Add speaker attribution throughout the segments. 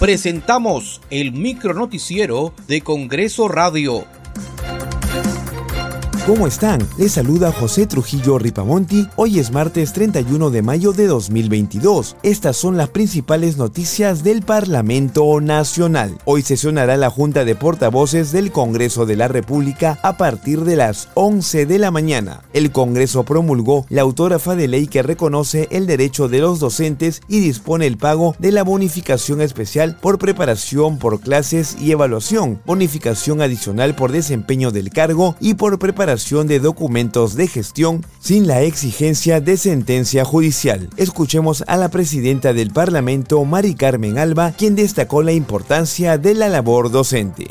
Speaker 1: Presentamos el micronoticiero de Congreso Radio
Speaker 2: ¿Cómo están? Les saluda José Trujillo Ripamonti. Hoy es martes 31 de mayo de 2022. Estas son las principales noticias del Parlamento Nacional. Hoy sesionará la Junta de Portavoces del Congreso de la República a partir de las 11 de la mañana. El Congreso promulgó la autógrafa de ley que reconoce el derecho de los docentes y dispone el pago de la bonificación especial por preparación por clases y evaluación, bonificación adicional por desempeño del cargo y por preparación de documentos de gestión sin la exigencia de sentencia judicial. Escuchemos a la presidenta del Parlamento, Mari Carmen Alba, quien destacó la importancia de la labor docente.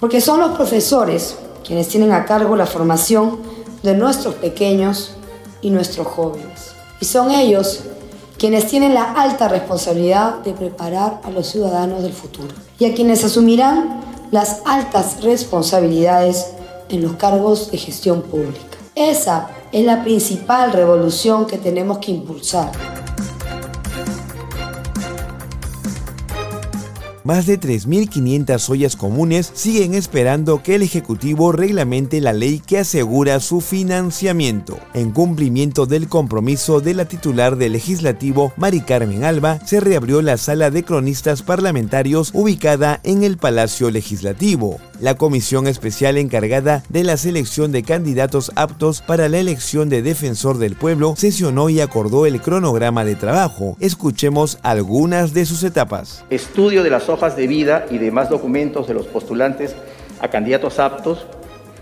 Speaker 3: Porque son los profesores quienes tienen a cargo la formación de nuestros pequeños y nuestros jóvenes. Y son ellos quienes tienen la alta responsabilidad de preparar a los ciudadanos del futuro y a quienes asumirán las altas responsabilidades en los cargos de gestión pública. Esa es la principal revolución que tenemos que impulsar.
Speaker 2: más de 3.500 ollas comunes siguen esperando que el Ejecutivo reglamente la ley que asegura su financiamiento. En cumplimiento del compromiso de la titular del Legislativo, Mari Carmen Alba, se reabrió la sala de cronistas parlamentarios ubicada en el Palacio Legislativo. La comisión especial encargada de la selección de candidatos aptos para la elección de defensor del pueblo sesionó y acordó el cronograma de trabajo. Escuchemos algunas de sus etapas.
Speaker 4: Estudio de las hojas de vida y demás documentos de los postulantes a candidatos aptos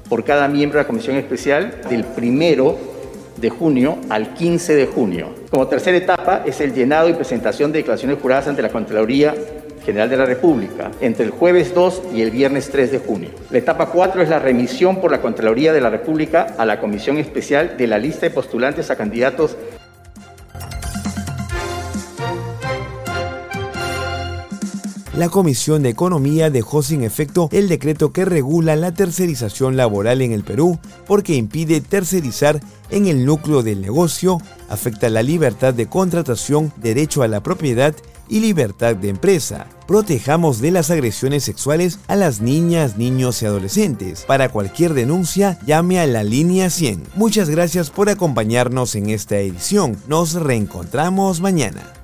Speaker 4: por cada miembro de la comisión especial del primero de junio al 15 de junio. Como tercera etapa es el llenado y presentación de declaraciones juradas ante la Contraloría General de la República entre el jueves 2 y el viernes 3 de junio. La etapa 4 es la remisión por la Contraloría de la República a la Comisión Especial de la lista de postulantes a candidatos
Speaker 2: la Comisión de Economía dejó sin efecto el decreto que regula la tercerización laboral en el Perú porque impide tercerizar en el núcleo del negocio, afecta la libertad de contratación, derecho a la propiedad y libertad de empresa. Protejamos de las agresiones sexuales a las niñas, niños y adolescentes. Para cualquier denuncia, llame a la línea 100. Muchas gracias por acompañarnos en esta edición. Nos reencontramos mañana.